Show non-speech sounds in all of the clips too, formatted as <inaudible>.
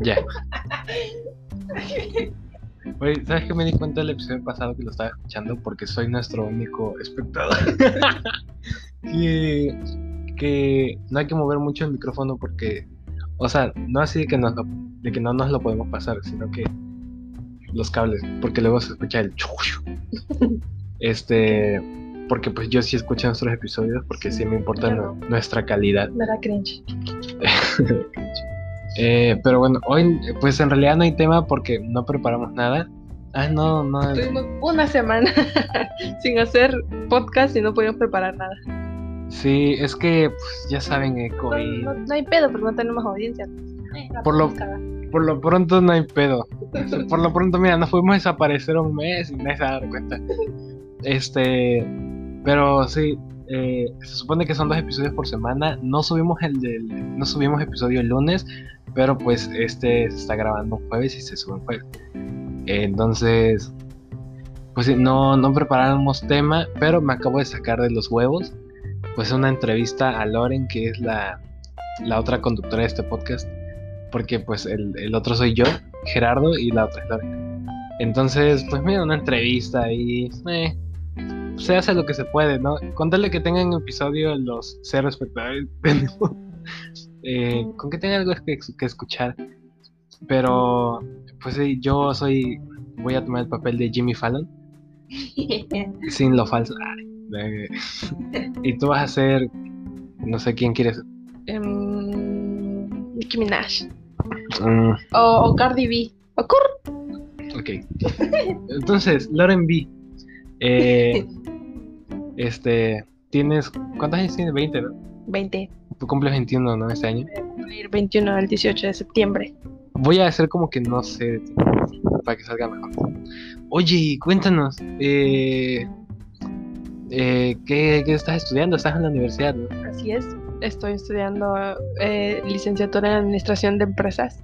Ya. <laughs> Oye, ¿sabes qué me di cuenta del episodio pasado que lo estaba escuchando? Porque soy nuestro único espectador. <laughs> que, que no hay que mover mucho el micrófono porque, o sea, no así de que, nos lo- de que no nos lo podemos pasar, sino que los cables, porque luego se escucha el chuchu. <laughs> Este, porque pues yo sí escucho nuestros episodios porque sí me importa no. nuestra calidad. Me da cringe. Eh, pero bueno, hoy pues en realidad no hay tema porque no preparamos nada. Ah, no, no. Tuvimos una semana <laughs> sin hacer podcast y no pudimos preparar nada. Sí, es que pues, ya saben, eh, No, COVID. no- no hay pedo porque no tenemos audiencia. Por lo-. Por lo pronto no hay pedo. <laughs> Por lo pronto, mira, nos fuimos a desaparecer un mes y nadie se va a dar cuenta. Este, pero sí, eh, se supone que son dos episodios por semana. No subimos el del, no subimos episodio el lunes, pero pues este se está grabando jueves y se sube jueves. Entonces, pues no, no preparamos tema, pero me acabo de sacar de los huevos, pues una entrevista a Loren, que es la, la otra conductora de este podcast, porque pues el, el otro soy yo, Gerardo, y la otra es Loren. Entonces, pues mira, una entrevista y eh, se hace lo que se puede, ¿no? Contarle que tengan episodio los cero espectadores, <laughs> eh, con que tengan algo que, que escuchar. Pero, pues sí, yo soy, voy a tomar el papel de Jimmy Fallon, <laughs> sin lo falso. Ay, eh, <laughs> y tú vas a ser, no sé quién quieres. Em, Nicki Minaj. Mm, O, o Cardi B. O Cur. ok. Entonces, Lauren B. eh, <laughs> este, tienes, ¿cuántos años tienes? 20, ¿no? 20. Tú cumples 21, ¿no? Este año. Voy a cumplir 21 al 18 de septiembre. Voy a hacer como que no sé de ti, para que salga mejor. Oye, cuéntanos, eh, eh, ¿qué, qué estás estudiando? Estás en la universidad, ¿no? Así es. Estoy estudiando eh, licenciatura en Administración de Empresas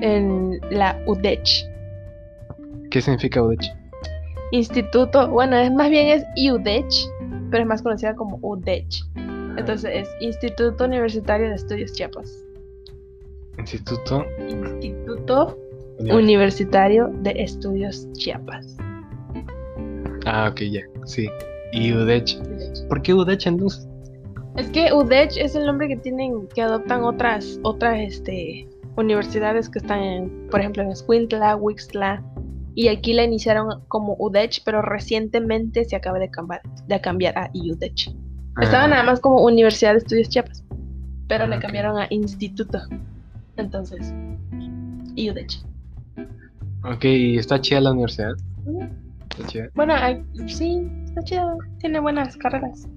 en la UDECH. ¿Qué significa UDECH? Instituto, bueno, es más bien es IUDECH, pero es más conocida como UDECH. Entonces es Instituto Universitario de Estudios Chiapas. Instituto Instituto Universi- Universitario de Estudios Chiapas. Ah, ok, ya, sí. Y UDECH. ¿Por qué UDECH entonces? Es que UDECH es el nombre que tienen, que adoptan otras, otras este, universidades que están, en, por ejemplo, en Escuintla, Wixla, y aquí la iniciaron como UDECH, pero recientemente se acaba de cambiar, de cambiar a IUDECH. Estaba Ah, nada más como Universidad de Estudios Chiapas, pero Ah, le cambiaron a Instituto. Entonces, IUDECH. Ok, ¿y está chida la universidad? Está chida. Bueno, sí, está chido, tiene buenas carreras.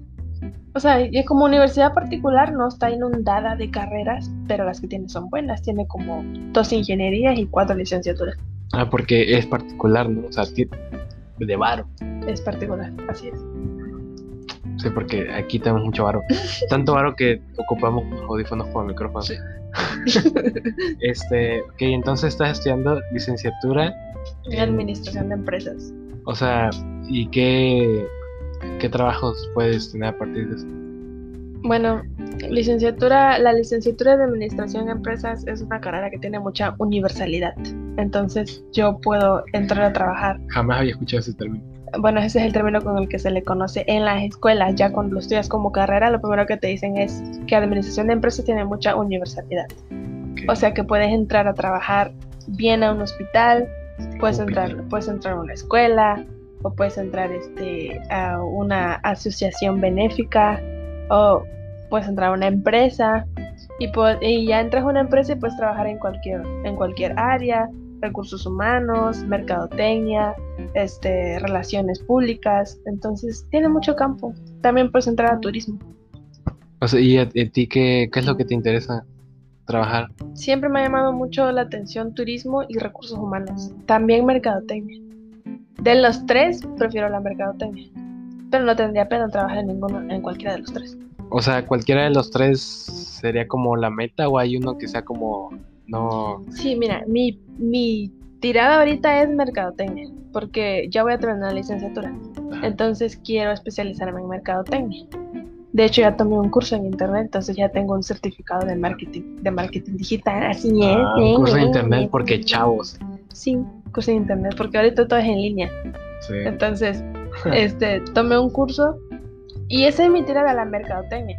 O sea, es como universidad particular, no está inundada de carreras, pero las que tiene son buenas. Tiene como dos ingenierías y cuatro licenciaturas. Ah, porque es particular, ¿no? O sea, de varo. Es particular, así es. Sí, porque aquí tenemos mucho varo. <laughs> Tanto varo que ocupamos audífonos como micrófonos. Sí. <laughs> este, ok, entonces estás estudiando licenciatura En en- administración de empresas. O sea, ¿y qué, qué trabajos puedes tener a partir de eso? Bueno, licenciatura, la licenciatura de administración de empresas es una carrera que tiene mucha universalidad. Entonces, yo puedo entrar a trabajar Jamás había escuchado ese término. bueno, ese es el término con el que se le conoce en las escuelas. Ya cuando lo estudias como carrera, lo primero que te dicen es que administración de empresas tiene mucha universalidad. O sea que puedes entrar a trabajar bien a un hospital, puedes entrar, puedes entrar a una escuela, o puedes entrar este, a una asociación benéfica, o puedes entrar a una empresa. Y, po- y ya entras a una empresa y puedes trabajar en cualquier, en cualquier área, recursos humanos, mercadotecnia, este, relaciones públicas. Entonces, tiene mucho campo. También puedes entrar a turismo. O sea, ¿y a, a ti qué, qué es lo que te interesa trabajar? Siempre me ha llamado mucho la atención turismo y recursos humanos. También mercadotecnia. De los tres, prefiero la mercadotecnia. Pero no tendría pena trabajar en ninguno, en cualquiera de los tres. O sea, ¿cualquiera de los tres sería como la meta o hay uno que sea como no... Sí, mira, mi, mi tirada ahorita es mercadotecnia. Porque ya voy a terminar la licenciatura. Ajá. Entonces quiero especializarme en mercadotecnia. De hecho, ya tomé un curso en internet, entonces ya tengo un certificado de marketing, de marketing digital. Así es. Ah, un curso de internet porque chavos. Sí, curso de internet, porque ahorita todo es en línea. Sí. Entonces, <laughs> este, tomé un curso y esa es mi tirada a la mercadotecnia.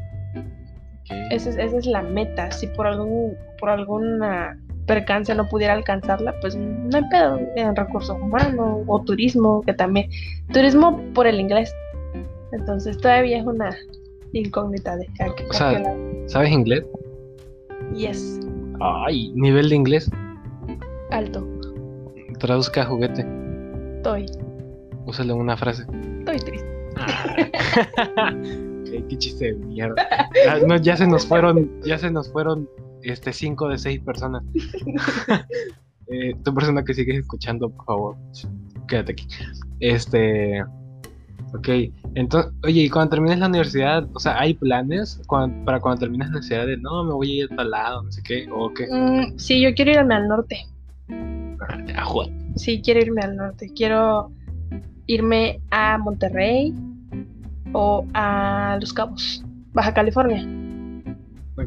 Esa es, esa es la meta. Si por algún, por alguna percance no pudiera alcanzarla, pues no hay pedo en recursos humanos o turismo, que también. Turismo por el inglés. Entonces todavía es una incógnita de O sea. ¿Sabes inglés? Yes, Ay, nivel de inglés. alto. Traduzca juguete. Estoy, Úsale una frase. estoy triste. <laughs> Qué, qué chiste de mierda. Ah, no, ya se nos fueron, ya se nos fueron este cinco de seis personas. <laughs> eh, tu persona que sigues escuchando, por favor, quédate aquí. Este, ok, entonces, oye, y cuando termines la universidad, o sea, ¿hay planes para cuando termines la universidad de no, me voy a ir a tal lado, no sé qué, o qué? Mm, sí, yo quiero irme al norte. Ah. Sí, quiero irme al norte. Quiero irme a Monterrey o a Los Cabos, Baja California,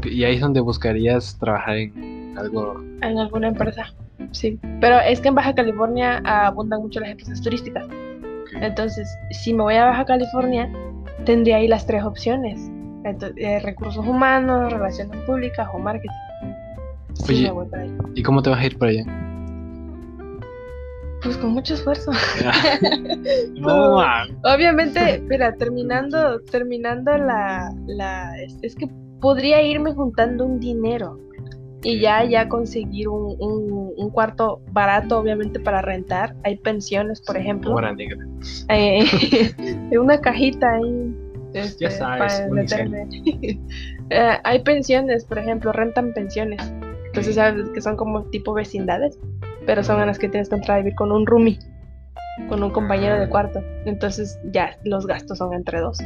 Y ahí es donde buscarías trabajar en algo. en alguna empresa. Sí, pero es que en Baja California abundan mucho las empresas turísticas. Entonces, si me voy a Baja California, tendría ahí las tres opciones. Entonces, eh, recursos humanos, relaciones públicas o marketing. Oye. ¿Y cómo te vas a ir para allá? Pues con mucho esfuerzo. <laughs> no, ah, Obviamente, mira, terminando, terminando la, la es, es que podría irme juntando un dinero y ya, ya conseguir un, un, un cuarto barato, obviamente, para rentar. Hay pensiones, por ejemplo. hora negra. Eh, <laughs> una cajita ahí. este, Ya sabes. <laughs> Eh, hay pensiones, por ejemplo, rentan pensiones. Entonces, sabes que son como tipo vecindades, pero son en las que tienes que entrar a vivir con un roomie, con un compañero de cuarto. Entonces, ya los gastos son entre dos.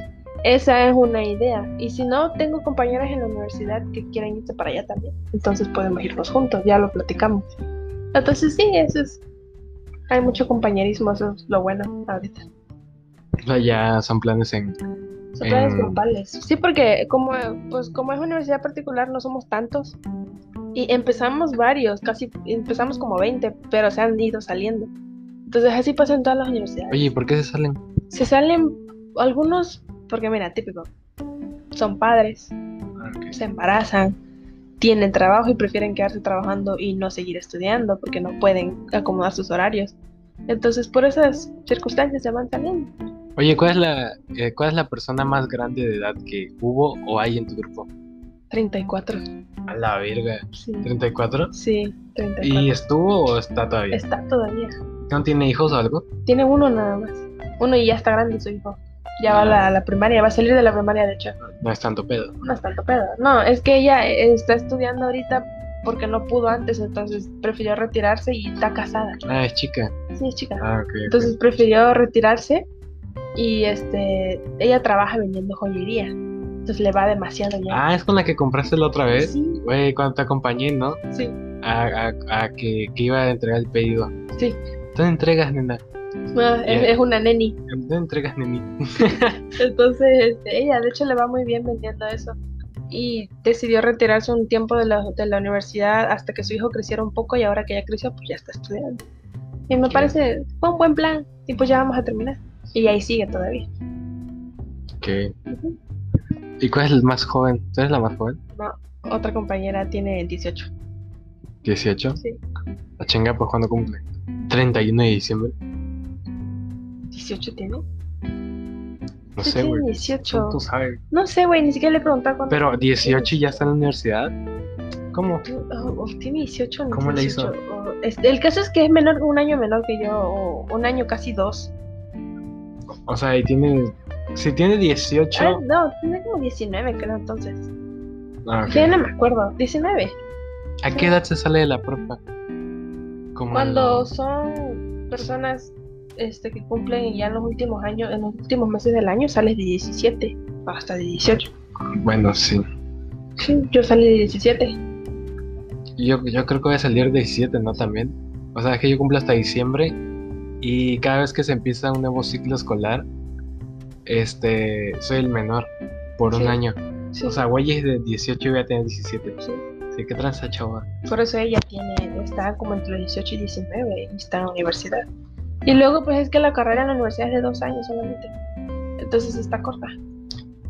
Esa es una idea. Y si no, tengo compañeras en la universidad que quieren irse para allá también. Entonces podemos irnos juntos, ya lo platicamos. Entonces, sí, eso es. Hay mucho compañerismo, eso es lo bueno ahorita. Ya son planes en. Son planes En- grupales. Sí, porque como, pues, como es universidad particular, no somos tantos. Y empezamos varios, casi empezamos como 20, pero se han ido saliendo. Entonces así pasa en todas las universidades. Oye, ¿y por qué se salen? Se salen algunos, porque mira, típico, son padres, se embarazan, tienen trabajo y prefieren quedarse trabajando y no seguir estudiando porque no pueden acomodar sus horarios. Entonces por esas circunstancias se van saliendo. Oye, ¿cuál es la eh, cuál es la persona más grande de edad que hubo o hay en tu grupo? 34. A la verga. Sí, ¿34? sí 34. ¿Y estuvo o está todavía? Está todavía. ¿No tiene hijos o algo? Tiene uno nada más. Uno y ya está grande su hijo. Ya va a la, a la primaria, va a salir de la primaria de hecho. No es tanto pedo. No es tanto pedo. No, es que ella eh, está estudiando ahorita porque no pudo antes, entonces prefirió retirarse y está casada. Ah, es chica. Sí, es chica. Ah. Entonces prefirió retirarse y este ella trabaja vendiendo joyería. Entonces le va demasiado ya. Ah, es con la que compraste la otra vez. sí, Güey, cuando te acompañé, ¿no? sí, A, a- a que, que iba a entregar el pedido. sí. ¿Dónde entregas, nena? Ah, es, una neni. ¿Dónde entregas, nenita? <laughs> Entonces, este, ella de hecho le va muy bien vendiendo eso. Y decidió retirarse un tiempo de la, de la universidad hasta que su hijo creciera un poco y ahora que ya creció, pues ya está estudiando. Y me parece, fue un buen plan. Y pues ya vamos a terminar. Y ahí sigue todavía. Ok. ¿Y cuál es el más joven? ¿Tú eres la más joven? No, otra compañera tiene 18. ¿18? Sí. La chinga, pues cuando cumple. 31 de diciembre. ¿18 tiene? No sé, güey. 18. Tú sabes. No sé, güey, ni siquiera le he preguntado cuánto. Pero 18 y ya está en la universidad. ¿Cómo? Oh, oh, tiene 18 o no ¿Cómo le hizo? 18? Oh, el caso es que es menor, un año menor que yo, o un año casi dos. O sea, y tiene. Si tiene 18. Ah, no, tiene como 19, creo entonces. Ah, ok. Ya no me acuerdo, 19. ¿A qué edad se sale de la prepa? Como a Cuando son personas este, que cumplen ya en los últimos años, en los últimos meses del año, sales de 17 hasta de 18. Bueno, sí. Sí, yo salí de 17. Yo, yo creo que voy a salir de 17, ¿no? También. O sea, es que yo cumplo hasta diciembre. Y cada vez que se empieza un nuevo ciclo escolar, este, soy el menor. por un año. Sí. O sea, güeyes de 18 iba a tener 17. Sí. Sí, qué tranza, chava. Por eso ella tiene, está como entre los 18 y 19 y está en la universidad. Y luego pues es que la carrera en la universidad es de dos años solamente. Entonces está corta.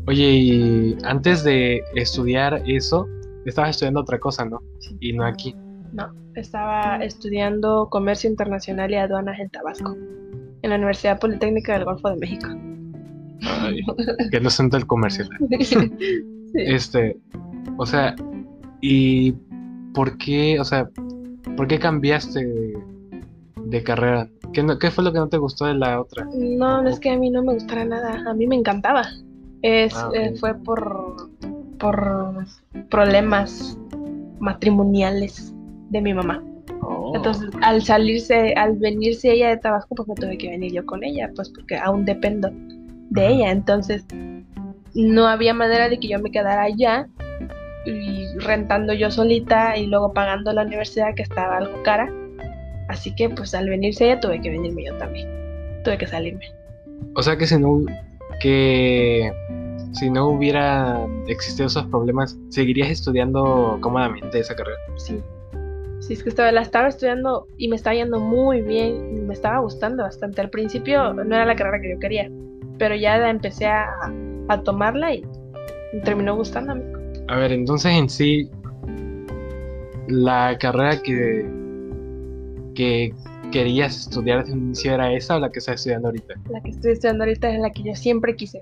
Oye, y antes de estudiar eso, estabas estudiando otra cosa, ¿no? Sí. Y no aquí. No, estaba estudiando comercio internacional y aduanas en Tabasco, en la Universidad Politécnica del Golfo de México. Ay, <laughs> que no siento el comercial. <laughs> Sí. Este, o sea, ¿y por qué, o sea, por qué cambiaste de, de carrera? ¿Qué, no- ¿Qué fue lo que no te gustó de la otra? No, es que a mí no me gustara nada, a mí me encantaba. Es, Ah, eh, fue por, por problemas matrimoniales de mi mamá. Oh. Entonces, al salirse, al venirse ella de Tabasco, pues me tuve que venir yo con ella, pues porque aún dependo de ella. Entonces, no había manera de que yo me quedara allá y rentando yo solita y luego pagando la universidad que estaba algo cara. Así que, pues al venirse ella, tuve que venirme yo también. Tuve que salirme. O sea que si no, que si no hubiera existido esos problemas, ¿seguirías estudiando cómodamente esa carrera? Sí. Sí, es que estaba, la estaba estudiando y me estaba yendo muy bien, me estaba gustando bastante. Al principio no era la carrera que yo quería, pero ya la empecé a, a tomarla y terminó gustándome. A ver, entonces en sí, la carrera que, que querías estudiar desde un inicio era esa o la que estás estudiando ahorita? La que estoy estudiando ahorita es la que yo siempre quise.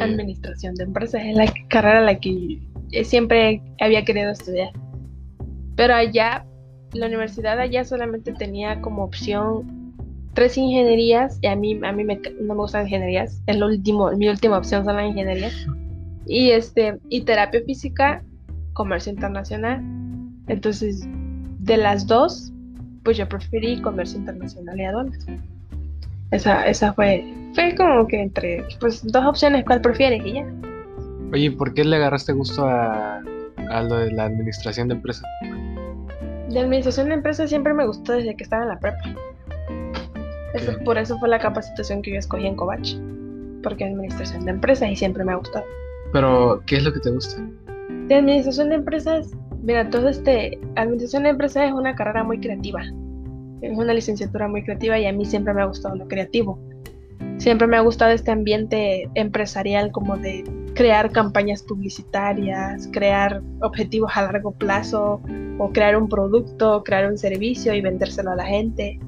Administración de empresas es la carrera la que siempre había querido estudiar. Pero allá, la universidad allá solamente tenía como opción tres ingenierías y a mí, a mí me no me gustan ingenierías. Es lo último, mi última opción son las ingenierías. Y este, y terapia física, comercio internacional. Entonces, de las dos, pues yo preferí comercio internacional y aduanas. Esa, esa fue, fue como que entre, pues dos opciones, ¿cuál prefieres? Y ya. Oye, ¿por qué le agarraste gusto a, a lo de la administración de empresas? De administración de empresas siempre me gustó desde que estaba en la prepa. Eso- por eso fue la capacitación que yo escogí en Covach. Porque administración de empresas y siempre me ha gustado. Pero, ¿qué es lo que te gusta? De administración de empresas, mira, todo este, administración de empresas es una carrera muy creativa. Es una licenciatura muy creativa y a mí siempre me ha gustado lo creativo. Siempre me ha gustado este ambiente empresarial como de crear campañas publicitarias, crear objetivos a largo plazo, o crear un producto, crear un servicio y vendérselo a la gente,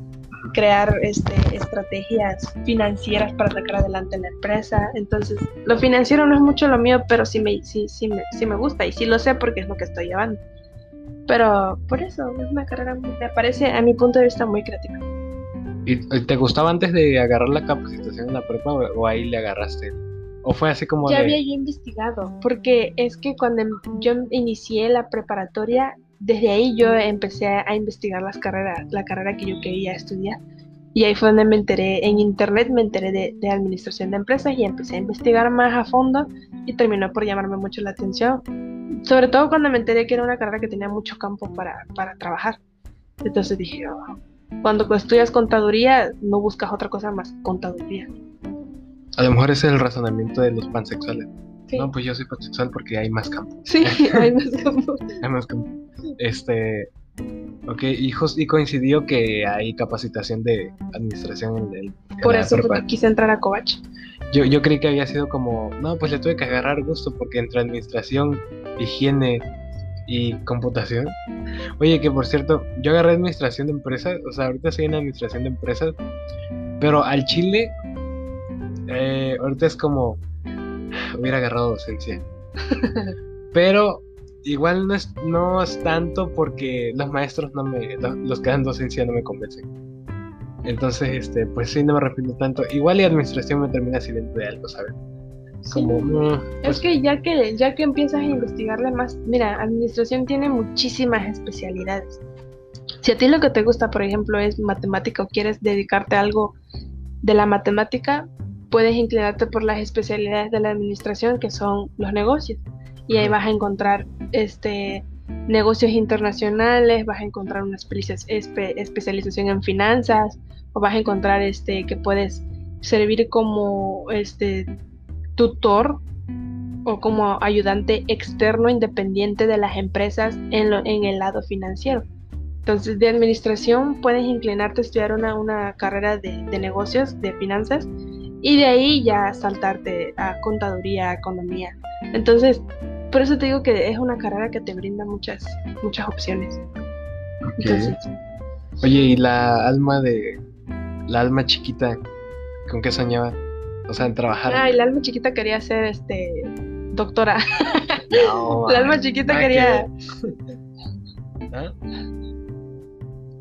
crear este, estrategias financieras para sacar adelante la empresa. Entonces, lo financiero no es mucho lo mío, pero sí me, sí, sí me, sí me gusta y sí lo sé porque es lo que estoy llevando. Pero por eso es una carrera, me parece a mi punto de vista muy creativa. ¿Y te gustaba antes de agarrar la capacitación en la prepa o, o ahí le agarraste? ¿O fue así como Ya de... había yo investigado, porque es que cuando em- yo inicié la preparatoria, desde ahí yo empecé a, investigar las carreras, la carrera que yo quería estudiar. Y ahí fue donde me enteré, en internet me enteré de, administración de empresas y empecé a investigar más a fondo y terminó por llamarme mucho la atención. Sobre todo cuando me enteré que era una carrera que tenía mucho campo para, para trabajar. Entonces dije, "Oh, cuando estudias contaduría, no buscas otra cosa más contaduría. A lo mejor ese es el razonamiento de los pansexuales. Sí, No, pues yo soy pansexual porque hay más campo. sí <laughs> <laughs> hay más campo. Hay más campo. Este... Ok, jus- y coincidió que hay capacitación de administración en, el- Por eso quise entrar a Covach. Yo, yo creí que había sido como, no, pues le tuve que agarrar gusto porque entre administración, higiene y computación. Oye, que por cierto, yo agarré administración de empresas, o sea, ahorita estoy en administración de empresas, pero al Chile, eh, ahorita es como, hubiera agarrado docencia. Pero igual no es, no es tanto porque los maestros no me, lo- los que dan docencia no me convencen. Entonces, este, pues sí, no me arrepiento tanto. Igual y administración me termina sirviendo de algo, ¿sabes? Como, mm, pues, Es que ya que ya que empiezas a investigarle más, mira, administración tiene muchísimas especialidades. Si a ti lo que te gusta, por ejemplo, es matemática o quieres dedicarte a algo de la matemática, puedes inclinarte por las especialidades de la administración que son los negocios. Y ahí vas a encontrar este negocios internacionales, vas a encontrar una espe- especialización en finanzas, o vas a encontrar este que puedes servir como este tutor o como ayudante externo independiente de las empresas en, lo- en el lado financiero. Entonces, de administración puedes inclinarte a estudiar una, una carrera de, de negocios, de finanzas, y de ahí ya saltarte a contaduría, economía. Entonces, por eso te digo que es una carrera que te brinda muchas, muchas opciones. Ok. Entonces, Oye, ¿y la alma de. La alma chiquita, ¿con qué soñaba? O sea, en trabajar. ah, y la alma chiquita quería ser este doctora. No, <laughs> La alma chiquita que quería. <laughs> ¿Ah?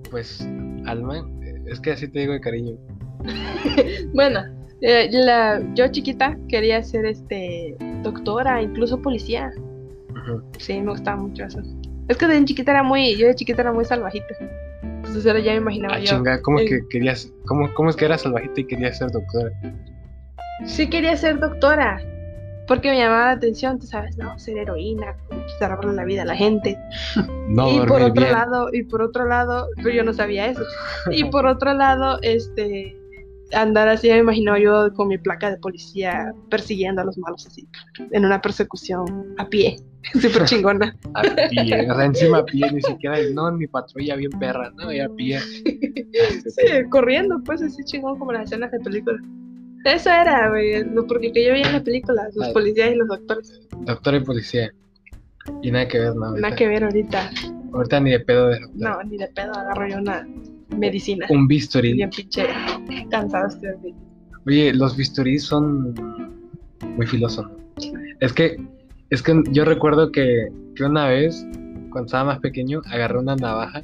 Pues, alma, es que así te digo de cariño. <laughs> Bueno, eh, la, yo chiquita quería ser este doctora, incluso policía. Sí, me gustaba mucho eso. Es que de chiquita era muy, yo de chiquita era muy salvajita. Entonces ahora ya me imaginaba Ah, yo. chinga, ¿cómo eh, que querías, cómo, cómo es que eras salvajita y querías ser doctora? Sí quería ser doctora. Porque me llamaba la atención, tú sabes, no, ser heroína, salvarle la vida a la gente. <laughs> No y por otro bien. lado, y por otro lado, pero yo no sabía eso. Y por otro lado, este andar así me imagino yo con mi placa de policía persiguiendo a los malos así, en una persecución a pie, <laughs> súper chingona. A pie, o sea, encima a pie, ni siquiera, no, en mi patrulla bien perra, no, ya a pie. <laughs> Sí, corriendo, pues así chingón como las escenas de películas. Eso era, güey, lo porque que yo veía en las películas, los policías y los doctores. Doctora y policía. Y nada que ver, no. Nada ahorita- que ver ahorita. Ahorita ni de pedo de doctor. No, ni de pedo agarro yo una medicina. Un bisturí. Bien pinche cansado estoy de Oye, los bisturís son muy filosos. Es que, es que yo recuerdo que, que una vez, cuando estaba más pequeño, agarré una navaja,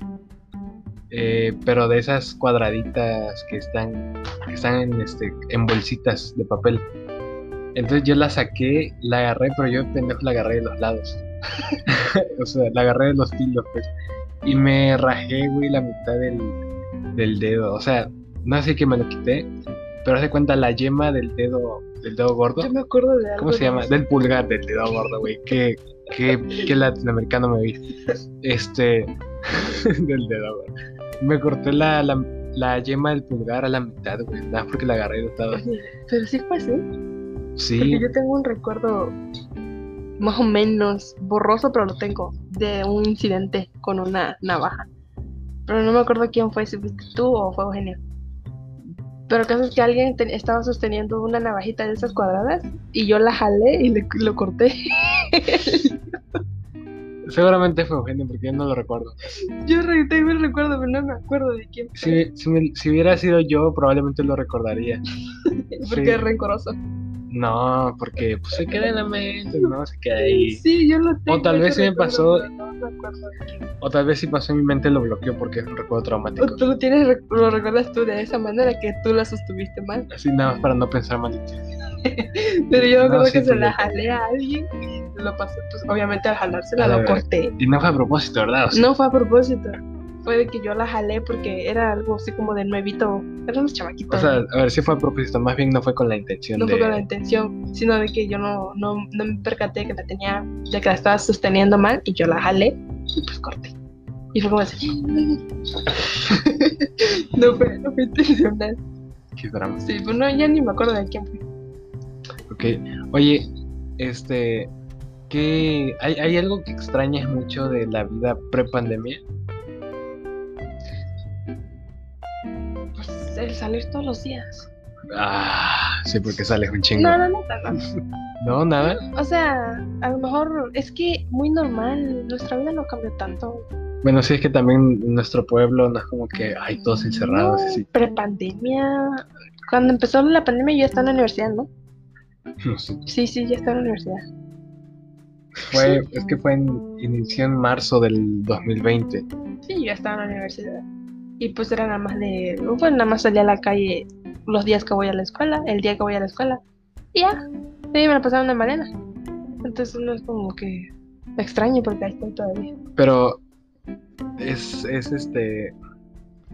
eh, pero de esas cuadraditas que están, que están en, este, en bolsitas de papel. Entonces yo la saqué, la agarré, pero yo pendejo la agarré de los lados. <laughs> o sea, la agarré de los filos, pues. Y me rajé, güey, la mitad del, del dedo. O sea, no sé que me lo quité, pero hace cuenta la yema del dedo, del dedo gordo. Yo me acuerdo de algo. ¿Cómo se llama? Del pulgar, del dedo gordo, güey. Qué, qué, qué latinoamericano me vi. Este. <laughs> del dedo gordo. Me corté la, la, la yema del pulgar a la mitad, güey. Nada porque la agarré de todo. Oye, Pero sí fue así. Sí. Porque yo tengo un recuerdo más o menos borroso, pero lo tengo, de un incidente con una navaja. Pero no me acuerdo quién fue, si fuiste tú o fue Eugenio. Pero el caso es que alguien te- estaba sosteniendo una navajita de esas cuadradas y yo la jalé y le, lo corté. <laughs> Seguramente fue Eugenio, porque yo no lo recuerdo. yo tengo el recuerdo, pero no me acuerdo de quién fue. Si, si, me- si hubiera sido yo, probablemente lo recordaría. <laughs> porque sí. es rencoroso. No, porque pues, se queda en la mente, ¿no? Se queda ahí. Sí, yo lo tengo. tal vez sí me pasó- No me. O tal vez si pasó en mi mente lo bloqueó porque es un recuerdo traumático. O tú lo tienes, lo recuerdas tú de esa manera que tú la sostuviste mal. Así nada más para no pensar mal. <laughs> Pero yo me No, sí, que se la jalé a alguien y lo pasé, pues obviamente al jalársela lo corté. Y no fue a propósito, ¿verdad? O sea, No fue a propósito. Fue de que yo la jalé porque era algo así como de nuevito. Eran unos o chamaquitos. sea, a ver si fue a propósito, más bien no fue con la intención no de. fue con la intención, sino de que yo no, no, no me percaté que la tenía, de que la estaba sosteniendo mal y yo la jalé y pues corté. Y fue como así. <laughs> no fue, no fue intencional. Qué drama. Sí, pues no, ya ni me acuerdo de quién fue. Ok. Oye, este. ¿qué, hay, ¿Hay algo que extrañas mucho de la vida pre-pandemia? El salir todos los días. Ah, sí, porque sales un chingo. No, no, no, no. No, nada. O sea, a lo mejor es que muy normal, nuestra vida no cambió tanto. Bueno, sí, es que también en nuestro pueblo no es como que hay todos encerrados No, así. Prepandemia. Cuando empezó la pandemia yo ya estaba en la universidad, ¿no? <laughs> No sé. Sí, sí, ya estaba en la universidad. Fue, es que fue en, inició en marzo del 2020. Sí, yo ya estaba en la universidad. Y pues era nada más de, pues nada más salía a la calle los días que voy a la escuela, el día que voy a la escuela. Y ya, y me la pasaba en Mariana. Entonces no es como que extraño porque ahí estoy todavía. Pero es, es este.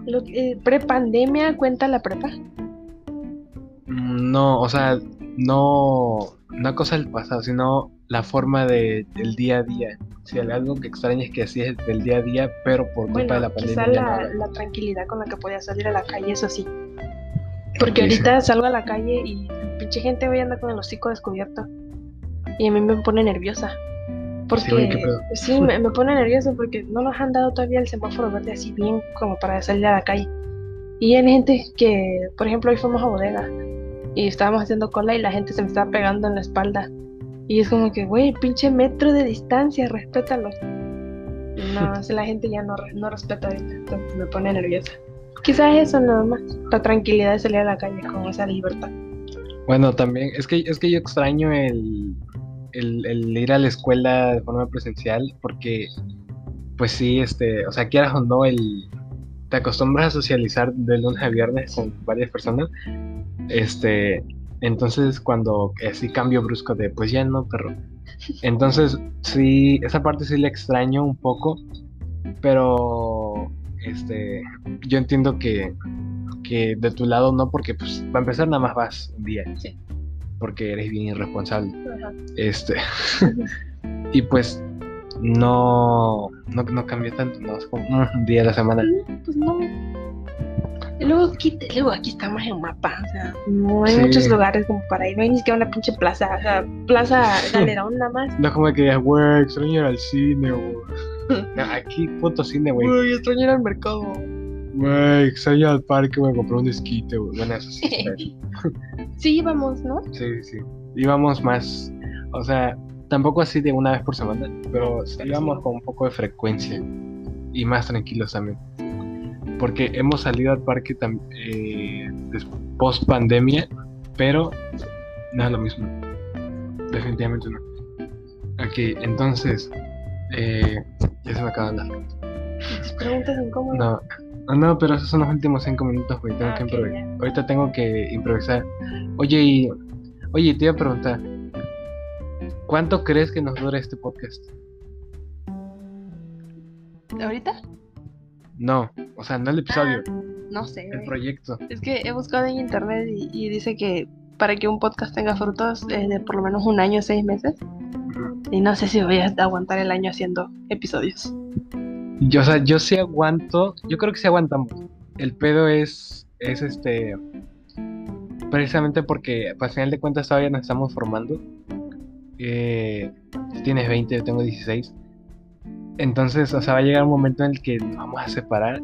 Lo que- eh, pre-pandemia cuenta la prepa. mm, No, o sea, no. No cosa del pasado, sino la forma de, del día a día. Si hay algo que extrañas que hacías del día a día, pero por culpa Bueno, de la pandemia. quizá no la, la tranquilidad con la que podía salir a la calle, eso sí. Porque Sí, sí. ahorita salgo a la calle y pinche gente hoy anda con el hocico descubierto. y a mí me pone nerviosa. Porque güey, ¿qué pedo? sí, me, me pone nerviosa porque no nos han dado todavía el semáforo verde así bien como para salir a la calle. Y hay gente que, por ejemplo, hoy fuimos a bodega y estábamos haciendo cola y la gente se me estaba pegando en la espalda. Y es como que, güey, pinche metro de distancia, respétalo. Y No, <laughs> si la gente ya no, no respeta ahorita, entonces me pone nerviosa. Quizás eso nada más, la tranquilidad de salir a la calle con esa libertad. Bueno, también, es que, es que yo extraño el, el, el ir a la escuela de forma presencial porque, pues sí, este, o sea, quieras o no, el, te acostumbras a socializar de lunes a viernes con varias personas, este, entonces cuando así cambio brusco de, pues ya no, perro. Entonces, sí, esa parte sí la extraño un poco, pero, este, yo entiendo que, que de tu lado no, porque pues para empezar nada más vas un día. Sí. Porque eres bien irresponsable. Este. <laughs> y pues no, no, no cambió tanto, ¿no? Es como un día a la semana. Pues no. Y luego aquí, luego aquí estamos en un mapa, o sea, no hay Sí. muchos lugares como para ir, no hay ni siquiera una pinche plaza, o sea, plaza <laughs> galerón nada más. No como que digas, güey, extraño ir al cine, güey. <laughs> No, aquí, puto cine, güey. Uy, extraño ir al mercado. Güey, extraño al parque, güey, compré un esquite, güey. Bueno, eso sí. <laughs> Sí, íbamos, ¿no? Sí, sí. Íbamos más, o sea, tampoco así de una vez por semana, pero íbamos con un poco de frecuencia y más tranquilos también. Porque hemos salido al parque eh, post pandemia, pero no es lo mismo. Definitivamente no. Ok, entonces, eh, ya se me acaban las Tus preguntas incómodas. No, no, no, pero esos son los últimos cinco minutos, güey. Tengo Ah, que ok, improvisar. ya. Ahorita tengo que improvisar. Oye, y, oye, te iba a preguntar. ¿Cuánto crees que nos dure este podcast? ¿Ahorita? No, o sea, no el episodio, Ah, no sé, el proyecto. Es que he buscado en internet y, y dice que para que un podcast tenga frutos es de por lo menos un año, seis meses. Y no sé si voy a aguantar el año haciendo episodios. Yo, o sea, yo sí aguanto, yo creo que sí aguantamos. El pedo es, es este, precisamente porque pues, al final de cuentas todavía nos estamos formando. Eh, tienes 20, yo tengo 16. Entonces, o sea, va a llegar un momento en el que nos vamos a separar.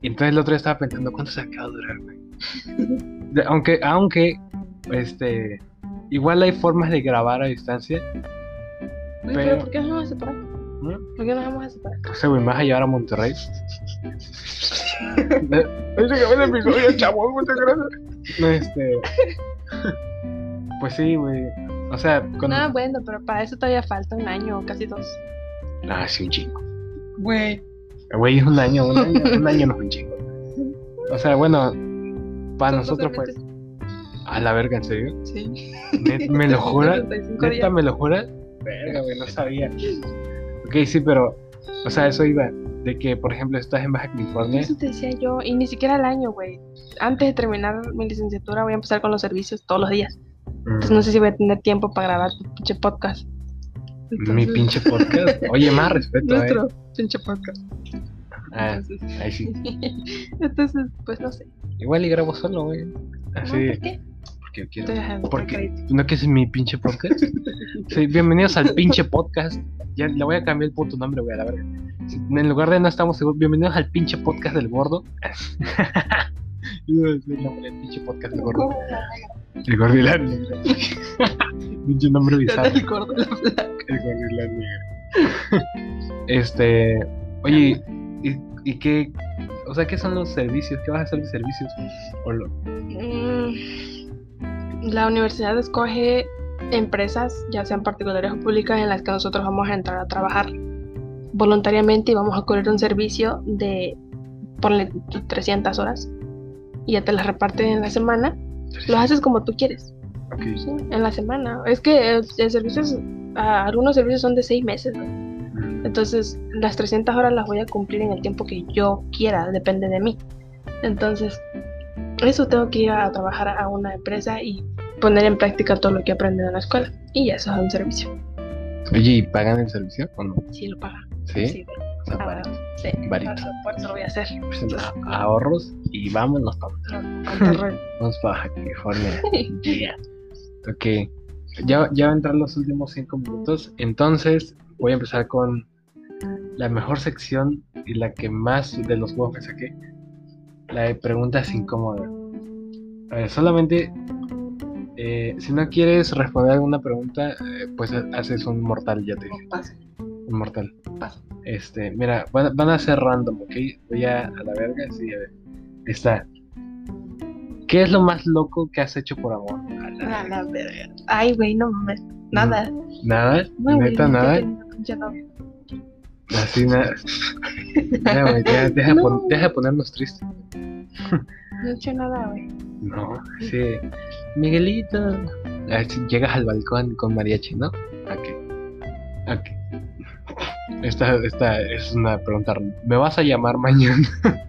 Y entonces el otro día estaba pensando, ¿cuánto se acaba de durar, güey? <laughs> Aunque, aunque, este, igual hay formas de grabar a distancia. Uy, Pero- pero ¿por qué nos vamos a separar? ¿no? ¿Por qué nos vamos a separar? No sé, güey, me vas a llevar a Monterrey. <laughs> No, este. <laughs> Pues sí, güey. O sea, cuando. Ah, bueno, pero para eso todavía falta un año o casi dos. Ah, sí, un chingo. Güey. Güey, es un año, un año, un año no es un chingo. <laughs> O sea, bueno, para nosotros, pues. A la verga, ¿en serio? Sí. ¿Net- ¿Me lo juras? 65 ¿Neta me lo <laughs> juras? Verga, güey, no sabía. Ok, sí, pero. O sea, eso iba. De que, por ejemplo, estás en Baja California. Eso te decía yo, y ni siquiera al año, güey. Antes de terminar mi licenciatura voy a empezar con los servicios todos los días. Entonces no sé si voy a tener tiempo para grabar tu pinche podcast. Mi Entonces- pinche podcast. <laughs> Oye, más respeto, eh. Nuestro pinche podcast. Ah, Entonces, ahí sí. <laughs> entonces, pues no sé. Igual y grabo solo, güey. Así, No, ¿Por qué? porque yo quiero. Dejando Porque no que es mi pinche podcast. <laughs> Sí, bienvenidos al pinche podcast. Ya le voy a cambiar el puto nombre, güey, a la verga. En lugar de no estamos seguros, bienvenidos al pinche podcast del gordo. El nombre del pinche podcast del gordo. El gordo y la negra. Pinche nombre bizarro. El gordo de la flaca. El gordo y la negra. Este. Oye, ¿y, y qué? O sea, ¿qué son los servicios? ¿Qué vas a hacer de servicios? O lo- Mm, La universidad escoge empresas, ya sean particulares o públicas, en las que nosotros vamos a entrar a trabajar voluntariamente y vamos a cubrir un servicio de, ponle 300 horas y ya te las reparten en la semana. Lo haces como tú quieres, En la semana. Es que el, el servicio es- algunos servicios son de seis meses, ¿no? Mm. Entonces, las 300 horas las voy a cumplir en el tiempo que yo quiera, depende de mí. Entonces, eso tengo que ir a trabajar a una empresa y poner en práctica todo lo que he aprendido en la escuela. Y ya eso es un servicio. Oye, ¿y pagan el servicio o no? Sí, lo paga. Sí. Sí, O sea, ah, sí. Por lo voy a hacer. Pues, ahorros y vámonos para. Vamos para California. <laughs> Yeah. Ok. ya, ya va a entrar los últimos cinco minutos. Entonces voy a empezar con la mejor sección y la que más de los juegos saqué. La de preguntas incómodas. A ver, solamente eh, si no quieres responder alguna pregunta, eh, pues ha- haces un mortal, ya te dije. Un mortal. pasa. Este, mira, van, van a ser random, ¿ok? Voy a, a la verga, sí, a ver. Está. ¿Qué es lo más loco que has hecho por amor? A la- verga. Ay, güey, no mames. Nada. Nada, No, neta, ni nada. Así nada. Ya, güey, ya, <laughs> deja, No. pon- deja ponernos tristes. No he hecho nada, güey. No, sí. Miguelito. A ver si llegas al balcón con mariachi, ¿no? Ok. Ok. Esta, esta es una pregunta. ¿Me vas a llamar mañana? <laughs>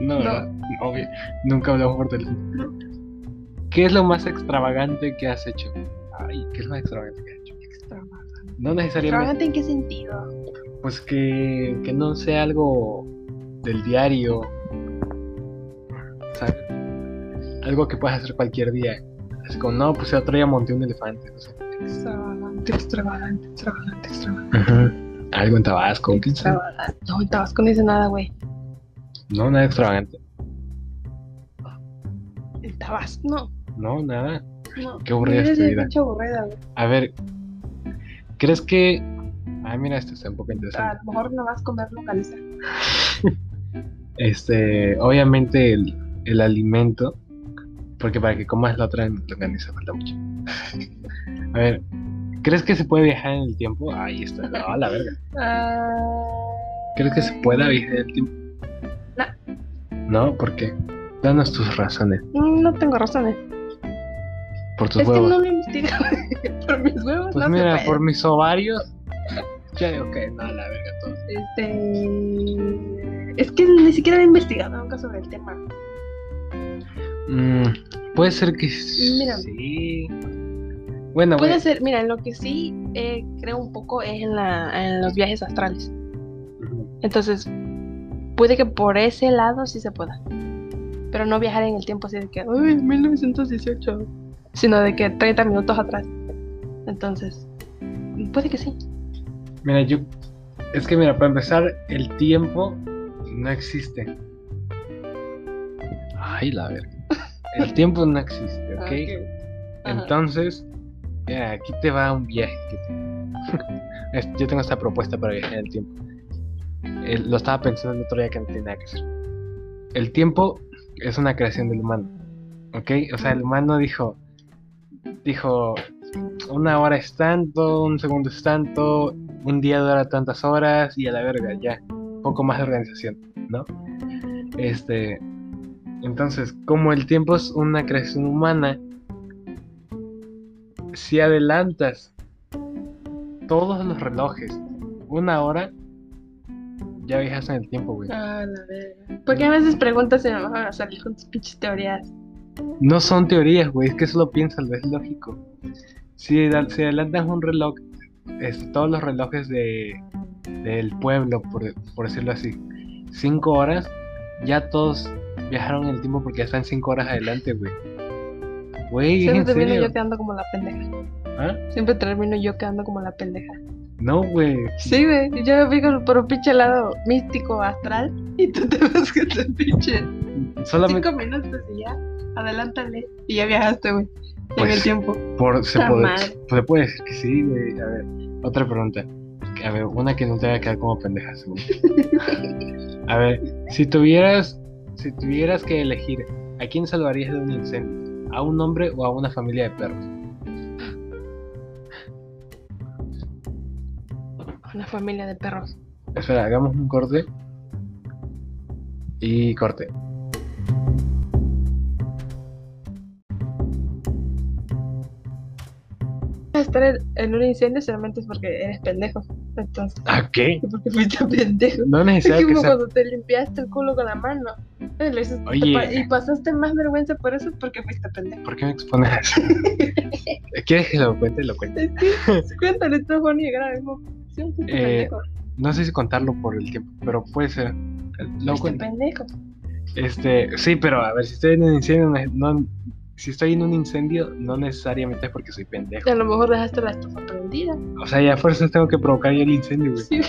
no, No. ¿verdad? No, güey. Nunca hablamos por teléfono. ¿Qué es lo más extravagante que has hecho? Ay, ¿qué es lo más extravagante que has hecho? Extravagante. No necesariamente. ¿Extravagante en qué sentido? Pues que, que no sea algo del diario. ¿Sabes? Algo que puedas hacer cualquier día. Es como, no, pues el otro día monté un elefante, no sé. Extravagante, extravagante, extravagante, extravagante. Algo en Tabasco. Extravagante. No, en Tabasco no dice nada, güey. No, nada extravagante. En Tabasco, no. No, nada. no. Qué aburrida esta de vida. aburrida. A ver, ¿crees que... Ah, mira, esto está un poco A interesante. lo mejor no vas a comer localiza. <laughs> Este, obviamente el, el alimento, porque para que comas la otra longaniza falta mucho. <laughs> A ver, ¿crees que se puede viajar en el tiempo? Ahí está, no, la verga. Ah, ¿Crees que se pueda viajar en el tiempo? No, ¿por qué? Danos tus razones. No tengo razones. Por tus es que huevos. no lo <laughs> por mis huevos pues no mira, se por mis ovarios. Ya digo que no, la verga todo. Este... Es que ni siquiera he investigado nunca sobre el tema. Mm, puede ser que Mira. sí. Bueno, Puede ser, mira, en lo que sí eh, creo un poco es en, la, en los viajes astrales. Entonces, puede que por ese lado sí se pueda. Pero no viajar en el tiempo así de que, uy, 1918. Sino de que 30 minutos atrás. Entonces, puede que sí. Mira, yo. Es que, mira, para empezar, el tiempo no existe. Ay, la verga. <laughs> El tiempo no existe, ¿ok? Ajá. Entonces, mira, aquí te va un viaje. que te- <laughs> Es- Yo tengo esta propuesta para viajar en el tiempo. Eh, lo estaba pensando el otro día que no nada que hacer. El tiempo es una creación del humano, ¿ok? O sea, el humano dijo, dijo, una hora es tanto, un segundo es tanto, un día dura tantas horas y a la verga, ya. Poco más de organización, ¿no? Este, entonces, como el tiempo es una creación humana, si adelantas todos los relojes una hora, ya viajas en el tiempo, güey. Ah, la verga. Porque a veces preguntas y me van a salir con tus pinches teorías. No son teorías, güey, es que solo piénsalo, es lógico. Si, si adelantas un reloj, es, todos los relojes de, del pueblo, por, por decirlo así, cinco horas, ya todos viajaron en el tiempo porque ya están cinco horas adelante, güey. Güey, ¿es Siempre termino serio? yo quedando como la pendeja. ¿Ah? Siempre termino yo quedando como la pendeja. No, güey. Sí, güey. Yo me fijo por un pinche lado místico astral y tú te vas que te pinche Solamente cinco minutos y ya. Adelántale. Y ya viajaste, güey. En Pues, el tiempo. por, se, puede, se puede decir que sí, güey. A ver, otra pregunta. A ver, una que no te va a quedar como pendeja, seguro. <laughs> A ver, si tuvieras, si tuvieras que elegir, ¿a quién salvarías de un incendio? ¿A un hombre o a una familia de perros? Una familia de perros. Espera, hagamos un corte. Y corte. Estar en, en un incendio solamente es porque eres pendejo. Entonces, ¿A qué? <laughs> porque fuiste pendejo. No Es necesariamente que como cuando te limpiaste el culo con la mano. Eh, Oye. y pasaste más vergüenza por eso es porque fuiste pendejo. ¿Por qué me expones eso? <laughs> ¿Quieres que lo cuente? Lo cuente. Es que, cuéntale, esto es bonito y grave. como, Sí, fuiste Eh, pendejo. No sé si contarlo por el tiempo, pero puede ser. Lo Fuiste cuento. pendejo. Este, sí, pero a ver, si estoy en un incendio, no- si estoy en un incendio, no necesariamente es porque soy pendejo. A lo mejor dejaste la estufa prendida. O sea, ya a fuerzas tengo que provocar yo el incendio, güey. Sí.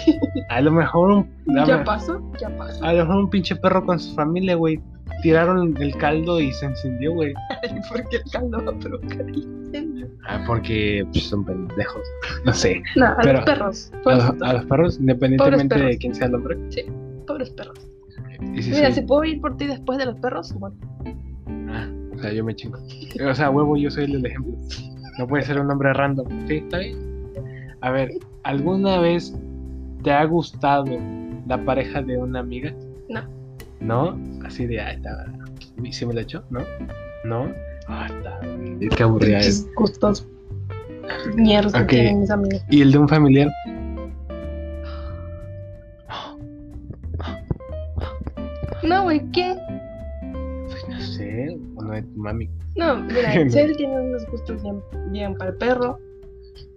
A lo mejor un. <laughs> Ya ver, pasó, ya pasó. a lo mejor un pinche perro con su familia, güey. Tiraron el caldo y se encendió, güey. <laughs> Porque el caldo va a provocar el incendio. Ah, porque pues, son pendejos. <laughs> No sé. No, a Pero- los perros. A los, Pobrecitos. a los perros, independientemente perros. de quién sea el hombre. Pobres perros. Y si Mira, soy- si puedo ir por ti después de los perros, bueno. O sea, yo me chingo. O sea, huevo, yo soy el del ejemplo. No puede ser un nombre random. Sí, está bien. A ver, ¿alguna vez te ha gustado la pareja de una amiga? No. ¿No? Así de, ah, está. ¿Sí me lo echó? ¿No? ¿No? Ah, está. Qué aburrida es. Gustos mierda que tienen mis amigos. ¿Y el de un familiar? No, güey, ¿qué? Pues no sé, de tu mami. No, mira, <laughs> Cel tiene unos gustos bien, bien para el perro.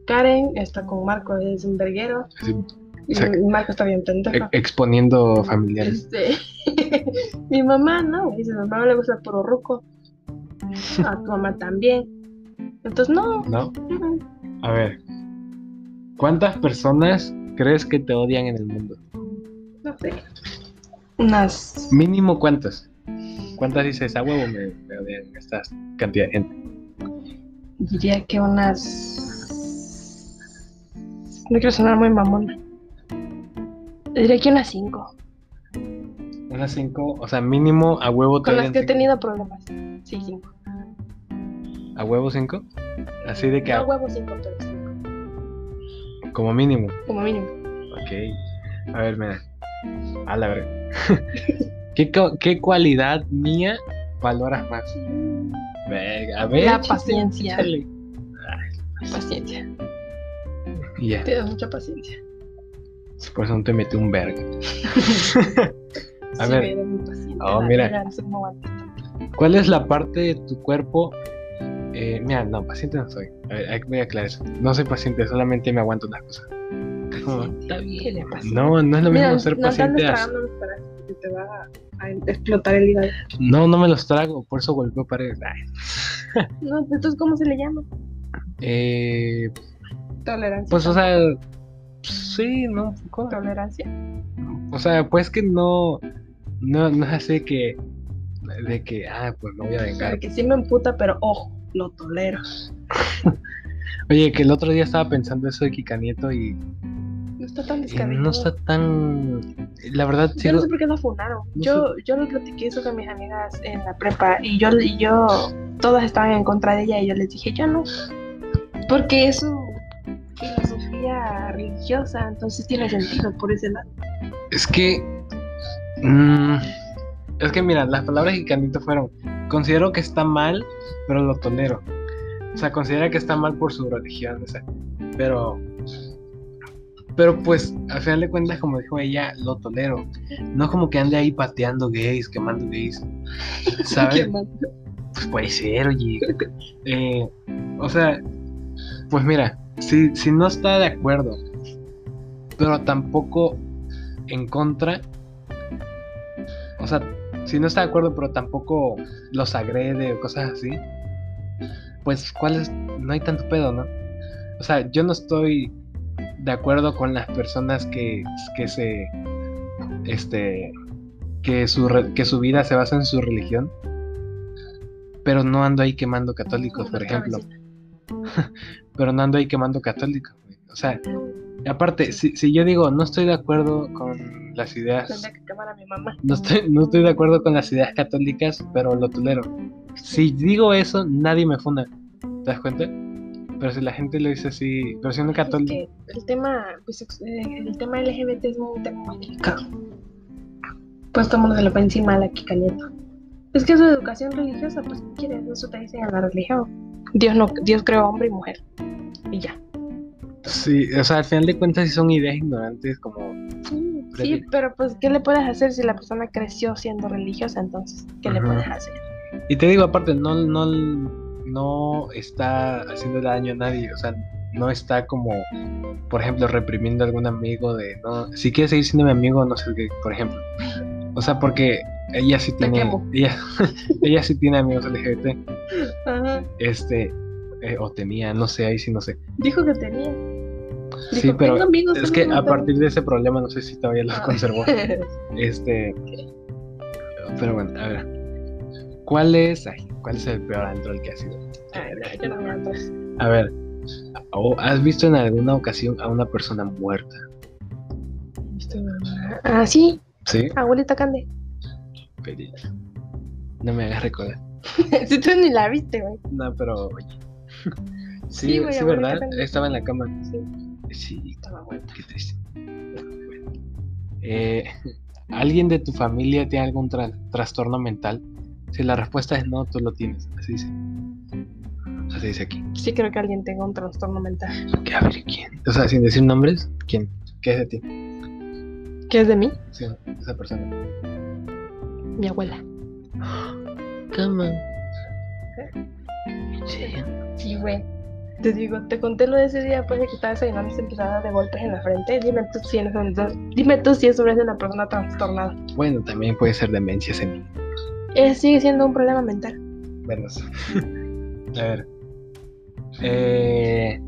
Karen está con Marco, es un verguero. Sea, Marco está bien pendejo. e- exponiendo familiares. Este, <laughs> mi mamá, no, dice, mi mamá le gusta puro ruco. A <laughs> tu mamá también. Entonces, no. ¿No? A ver. ¿Cuántas personas crees que te odian en el mundo? No sé. Unas. Mínimo cuántas. ¿Cuántas dices a huevo me, me odian esta cantidad de gente? Diría que unas. No quiero sonar muy mamona. Diría que unas cinco. Unas cinco, o sea, mínimo a huevo Con las que he tenido problemas. Sí, cinco. ¿A huevo cinco? Así de que No a- huevo cinco, pero cinco. como mínimo. Como mínimo. Ok. A ver, mira. A la verdad. <laughs> ¿Qué, ¿Qué cualidad mía valoras más? Venga, a ver. La échale, paciencia. échale. Paciencia. Y ya. Tienes mucha paciencia. Por eso no te metí un verga. <laughs> A Sí, ver. paciente, Oh, la mira. no. ¿Cuál es la parte de tu cuerpo? eh, mira, no, paciente no soy. A ver, ahí voy a aclarar eso. No soy paciente, solamente me aguanto las cosas. Está ¿Qué bien. pasa? No, no es lo mismo Mira, ser no paciente. andes a- tragando los parásitos que te va a, explotar el hígado. No, no me los trago, por eso golpeo paredes. No, entonces, ¿cómo se le llama? Eh, Tolerancia. pues, o sea, sí, no, un poco. Tolerancia. O sea, pues que no, no, no es así que, de que, ah, pues me voy a vengar. Claro que sí me emputa, pero ojo, lo tolero. <laughs> Oye, que el otro día estaba pensando eso de Kika Nieto y, No está tan descabellado. no está tan, la verdad, Yo sigo, no sé por qué lo funaron. No yo, yo lo platiqué eso con mis amigas en la prepa y yo, y yo, todas estaban en contra de ella y yo les dije, yo no. Porque es su filosofía religiosa, entonces tiene sentido por ese lado. Es que. mm, es que mira, las palabras de Canito fueron. Considero que está mal, pero lo tolero. O sea, considera que está mal por su religión, o sea. Pero. Pero pues, al final de cuentas, como dijo ella, lo tolero. No como que ande ahí pateando gays, quemando gays. <laughs> ¿Sabes? Pues puede ser, oye. Eh, o sea, pues mira, si, si no está de acuerdo, pero tampoco en contra, o sea, si no está de acuerdo, pero tampoco los agrede o cosas así, pues cuál es, no hay tanto pedo, ¿no? O sea, yo no estoy de acuerdo con las personas que, que se, este, que su, re- que su vida se basa en su religión, pero no ando ahí quemando católicos, por ejemplo. <laughs> Pero no ando ahí quemando católicos. O sea, aparte, si, si yo digo, no estoy de acuerdo con las ideas, Tendría que quemar a mi mamá. no estoy, no estoy de acuerdo con las ideas católicas, pero lo tolero. Si digo eso, nadie me funda. ¿Te das cuenta? Pero si la gente lo dice así, pero si una Es que el tema, bisex- eh, el tema LGBT es un tema muy delicado. Pues todo el mundo se lo encima a la Kika Nieto. Es que su educación religiosa, pues ¿qué quieres? Eso te dicen en la religión. Dios no, Dios creó hombre y mujer. Y ya. Sí, o sea, al final de cuentas sí son ideas ignorantes como... Sí, pero pues ¿qué le puedes hacer si la persona creció siendo religiosa? Entonces, ¿qué le puedes hacer? Y te digo, aparte, no, no, no está haciendo daño a nadie, o sea, no está como, por ejemplo, reprimiendo a algún amigo de, no, si quieres seguir siendo mi amigo, no sé qué, por ejemplo. O sea, porque ella sí tiene, ella, <laughs> ella sí tiene amigos LGBT, Ajá. este, eh, o tenía, no sé, ahí sí no sé. Dijo que tenía. Sí, pero "Tengo amigos es que a LGBT". partir de ese problema no sé si todavía los Ah. conservó. <laughs> Este, pero bueno, a ver, ¿cuál es, ay, cuál es el peor android que ha sido? Ay, no, yo no me acuerdo. A ver, ¿o ¿has visto en alguna ocasión a una persona muerta? Ah, sí, Sí, abuelita Cande. pero no me hagas <laughs> recordar. si tú ni la viste, güey. No, pero oye. Sí, Sí, ¿verdad? Cande. Estaba en la cama. Sí, Sí, estaba muerta. qué triste. Bueno. Eh, ¿Alguien de tu familia tiene algún tra- trastorno mental? Si la respuesta es no, tú lo tienes. Así dice. Así dice aquí. Sí, creo que alguien tenga un trastorno mental. ¿Qué? A ver, ¿quién? O sea, sin decir nombres, ¿quién? ¿Qué es de ti? ¿Qué es de mí? Sí, esa persona. Mi abuela. Cama. Sí, güey. Te digo, te conté lo de ese día pues de que estaba desayunando y se empezaba a dar de golpes en la frente. Dime tú si una, dime tú si eso es de una persona trastornada. Bueno, también puede ser demencia senil. Eh, sigue siendo un problema mental. Bueno, <laughs> sí. A ver. Eh,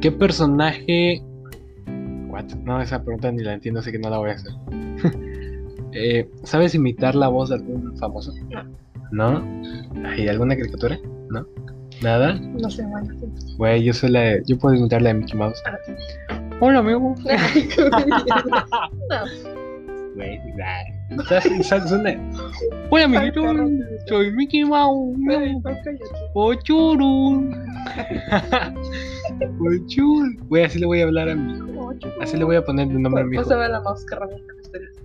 ¿Qué personaje... What? No, esa pregunta ni la entiendo, así que no la voy a hacer. <laughs> Eh, ¿Sabes imitar la voz de algún famoso? No. ¿No? ¿Y alguna caricatura? ¿No? ¿Nada? No sé, bueno. sí. Güey, yo soy la de- Yo puedo imitar la de Mickey Mouse. Ah. Hola, amigo. <laughs> no. Güey, Hola, amiguito. Soy Mickey Mouse. Ay, no, cállate. Ochuru. Ochuru. Güey, así le voy a hablar a mi hijo. Así le voy a poner de nombre a mi hijo. Pásame la máscara misteriosa.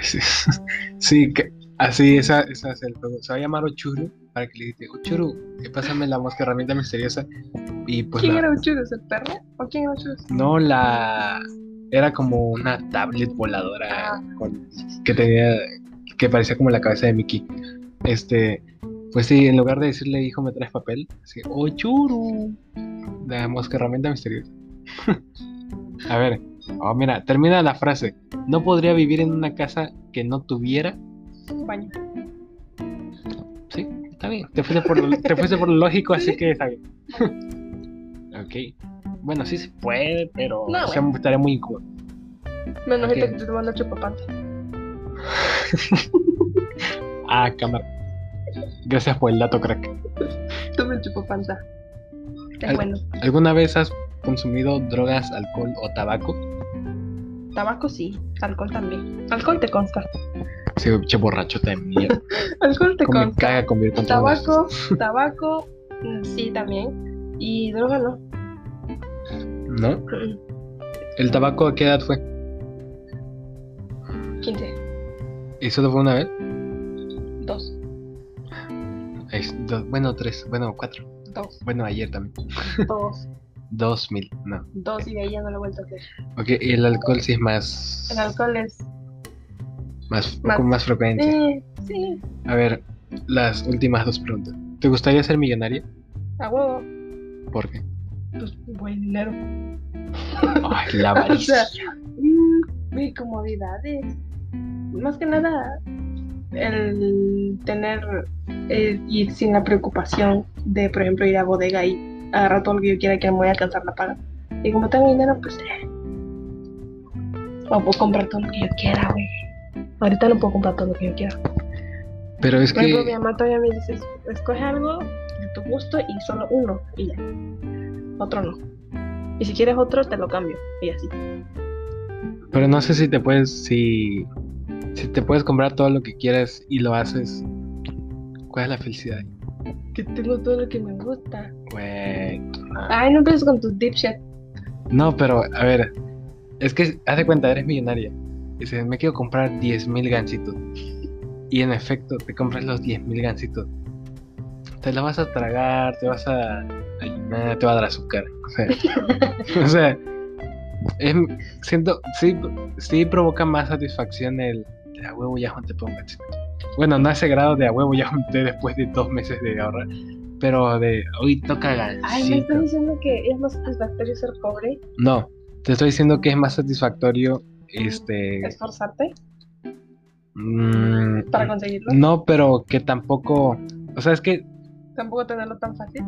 Sí, <laughs> sí, que, así, esa, esa es el juego. Se va a llamar Ochuru para que le diga, Ochuru, eh, pásame la mosca herramienta misteriosa. Y pues ¿Quién la- era Uchurus? ¿El perro? ¿O quién era Uchurus? no la era como una tablet voladora Ah. con- que tenía que parecía como la cabeza de Mickey. Este, pues sí, en lugar de decirle hijo me traes papel, así, Ochuru, la mosca herramienta misteriosa. <laughs> a ver, oh, mira, termina la frase. No podría vivir en una casa que no tuviera Un baño. Sí, está bien. Te fuiste por lo, te fuiste por lo lógico, así que está bien. <laughs> ok. Bueno, sí se puede, pero No, bueno. estaría muy incómodo. Menos Ok. ahorita que te mando chupapante. <laughs> Ah, cámara. Gracias por el dato, crack. Toma el chupapanta. Es Al- bueno. ¿Alguna vez has consumido drogas, alcohol o tabaco? Tabaco sí. Alcohol también. Alcohol te consta. Sí, che borrachota de mierda. <laughs> Alcohol te Como me consta. caga con. Tabaco, tabaco, mm, sí también. Y droga no. ¿No? Mm, ¿El tabaco a qué edad fue? 15. ¿Y solo fue una vez? Dos. Ay, do- bueno, tres. Bueno, cuatro. Dos. Bueno, ayer también. Dos. <laughs> Dos mil. No. Dos y de ahí ya no lo he vuelto a hacer. Ok, y el alcohol sí es más. El alcohol es. Más, Más- con más frecuencia. Eh, sí. A ver, las últimas dos preguntas. ¿Te gustaría ser millonaria? A huevo. ¿Por qué? Pues buen dinero. Ay, <laughs> la O sea, avaricia. mm, y comodidades. Más que nada, el tener eh, ir sin la preocupación de, por ejemplo, ir a bodega y agarrar todo lo que yo quiera que me voy a alcanzar la paga. Y como tengo dinero, pues. eh, o puedo comprar todo lo que yo quiera, güey. Ahorita no puedo comprar todo lo que yo quiera. Pero es Por ejemplo, mi que. mamá todavía me dice: escoge algo de tu gusto y solo uno, y ya. Otro no. Y si quieres otro, te lo cambio. Y así. Pero no sé si te puedes. Si. Si te puedes comprar todo lo que quieras y lo haces. ¿Cuál es la felicidad? Que tengo todo lo que me gusta. Güey. Ay, no empieces con tu deep shit. No, pero a ver. Es que haz de cuenta, eres millonaria. Dices, me quiero comprar 10.000 gancitos. Y en efecto, te compras los 10.000 gancitos. Te la vas a tragar, te vas a te va a dar azúcar. O sea, <laughs> o sea es- siento, sí, sí provoca más satisfacción el de a huevo ya junté por un. Bueno, no a ese grado de a huevo ya junté después de dos meses de ahorrar. Pero de hoy toca gancito. Ay, me estás diciendo que es más satisfactorio ser pobre, No, te estoy diciendo que es más satisfactorio este esforzarte. Mm, para conseguirlo. no, pero que tampoco. O sea, es que Tampoco tenerlo tan fácil.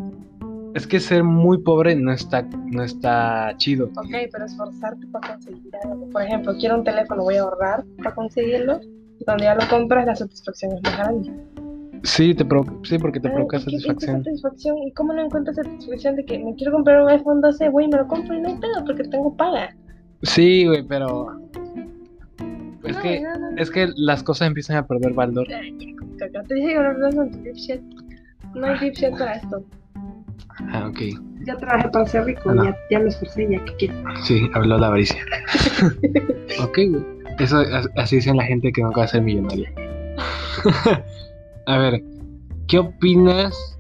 Es que ser muy pobre no está, no está chido. Ok, pero esforzarte para conseguir algo. Por ejemplo, quiero un teléfono, voy a ahorrar para conseguirlo. Y cuando ya lo compras, la satisfacción es más grande. Sí, te sí, porque te Ah, provoca ¿y qué- y qué satisfacción. satisfacción? ¿Y cómo no encuentras satisfacción de que me quiero comprar un iPhone 12? Güey, me lo compro y no hay pedo porque tengo paga. Sí, güey, pero. Es No, que, no, no, no. es que las cosas empiezan a perder valor. Ay, ya. Te dije que. No hay dipshit para esto. Ah, ok. Ya trabajé para ser rico, No. ya, ya me esforcé, ya que quiero. Sí, habló la avaricia. <laughs> ok, güey. Eso as- así dicen la gente que no va a ser millonaria. <laughs> a ver, ¿qué opinas?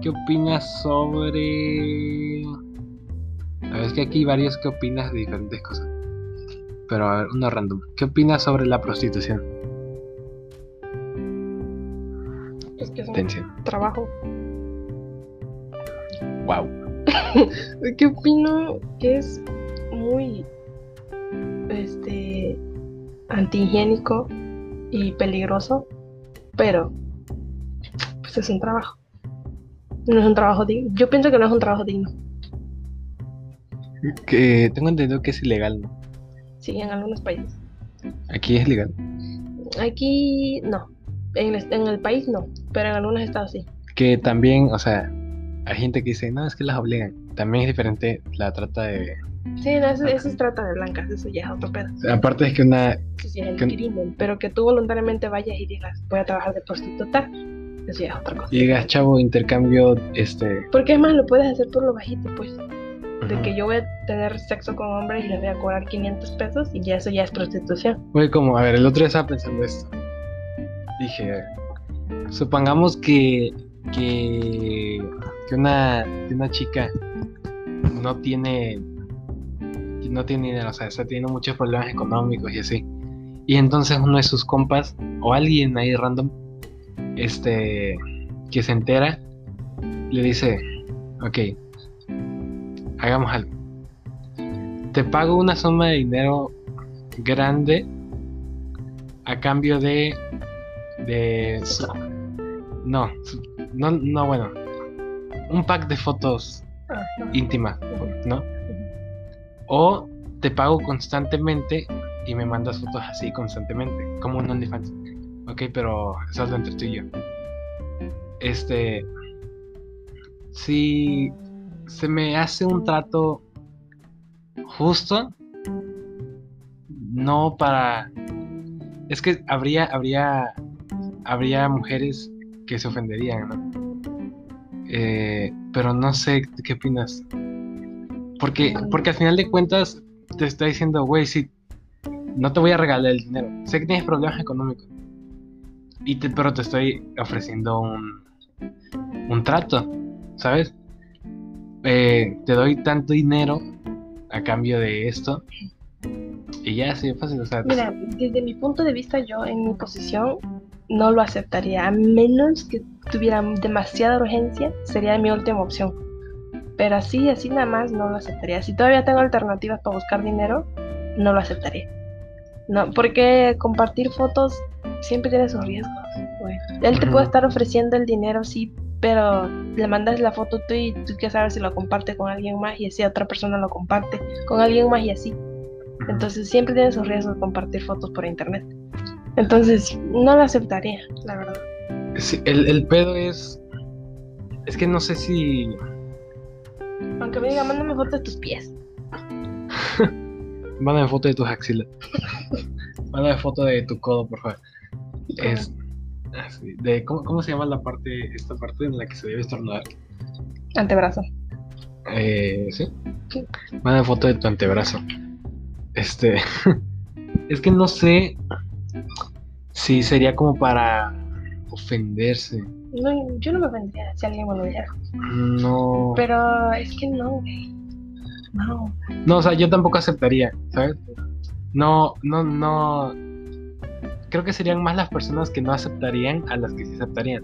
¿Qué opinas sobre.? A ver, es que aquí hay varios que opinas de diferentes cosas. Pero a ver, uno random. ¿Qué opinas sobre la prostitución? Es que es un trabajo. Wow. <laughs> ¿Qué opino? Que es muy este antihigiénico y peligroso, pero pues es un trabajo. No es un trabajo digno. Yo pienso que no es un trabajo digno. Que tengo entendido que es ilegal, ¿no? Sí, en algunos países. Aquí es legal. Aquí no. En el, en el país no, pero en algunos estados sí. Que también, o sea, hay gente que dice, no, es que las obligan. También es diferente la trata de. Sí, no, eso, eso es trata de blancas, eso ya es otro pedo. Aparte es que una. Eso sí es el Que- crimen, pero que tú voluntariamente vayas y digas, voy a trabajar de prostituta, eso ya es otra cosa. Y digas, chavo, intercambio, este. Porque es más, lo puedes hacer por lo bajito, pues. De que yo voy a tener sexo con hombres y les voy a cobrar 500 pesos y ya eso ya es prostitución. Güey, como, a ver, el otro día estaba pensando esto. Dije, supongamos que. que. Una. que una chica no tiene. no tiene dinero, o sea, está teniendo muchos problemas económicos y así. Y entonces uno de sus compas, o alguien ahí random, este. que se entera, le dice, ok, hagamos algo. Te pago una suma de dinero grande a cambio de de no no no bueno un pack de fotos Ah, no. íntimas no o te pago constantemente y me mandas fotos así constantemente como un OnlyFans ok pero eso es entre tú y yo este si se me hace un trato justo no para es que habría habría habría mujeres que se ofenderían ¿no? Eh, pero no sé qué opinas. Porque porque al final de cuentas te está diciendo güey si no te voy a regalar el dinero. Sé que tienes problemas económicos y te, pero te estoy ofreciendo un un trato sabes Eh, te doy tanto dinero a cambio de esto. Y ya así de fácil o sea Mira, desde mi punto de vista, yo en mi posición no lo aceptaría, a menos que tuviera demasiada urgencia, sería mi última opción. Pero así, así nada más no lo aceptaría. Si todavía tengo alternativas para buscar dinero, no lo aceptaría. No, porque compartir fotos siempre tiene sus riesgos. Él te puede estar ofreciendo el dinero, sí, pero le mandas la foto tú y tú quieres saber si lo comparte con alguien más y así otra persona lo comparte con alguien más y así. Entonces siempre tiene sus riesgos compartir fotos por internet. Entonces no lo aceptaría, la verdad. Sí, el, el pedo es. Es que no sé si. Aunque me diga, mándame fotos de tus pies. <laughs> Mándame foto de tus axilas. <laughs> Mándame foto de tu codo, por favor. Es. así, De, ¿cómo, ¿Cómo se llama la parte, esta parte en la que se debe estornudar? Antebrazo. Eh, ¿sí? Sí. Mándame foto de tu antebrazo. Este. <laughs> es que no sé si sería como para ofenderse. No, yo no me vendría si alguien me lo dijera. No. Pero es que no, güey. No. No, o sea, yo tampoco aceptaría, ¿sabes? No, no, no. Creo que serían más las personas que no aceptarían a las que sí aceptarían.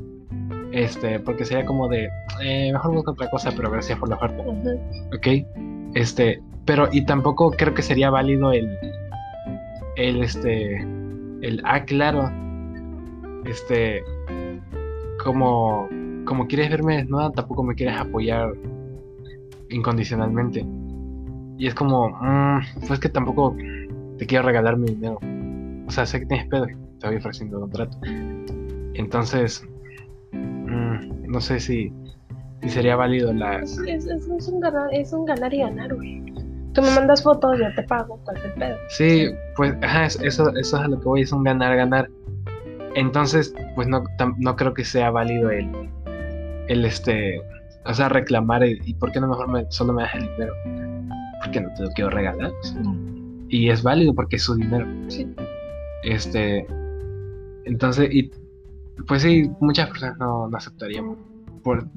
Este, porque sería como de, eh, mejor busco otra cosa, pero gracias por la oferta, Ujú. ¿ok? Este, pero y tampoco creo que sería válido el, el, este, el, ah, claro, este, como, como quieres verme desnuda, tampoco me quieres apoyar incondicionalmente. Y es como, mmm, pues que tampoco te quiero regalar mi dinero. O sea, sé que tienes pedo, te voy ofreciendo un trato. Entonces, mmm, no sé si, si sería válido la... Es, es, es, un ganar, es un ganar y ganar, güey. Tú me mandas fotos, yo te pago, ¿cuál es el pedo? Sí, pues, ajá, eso, eso es a lo que voy, es un ganar, ganar. Entonces, pues no, no creo que sea válido el, el este, o sea, reclamar y, por qué no mejor me, solo me das el dinero. Porque no te lo quiero regalar. Y es válido porque es su dinero. Sí. Este, entonces, y pues sí, muchas personas no, no aceptaríamos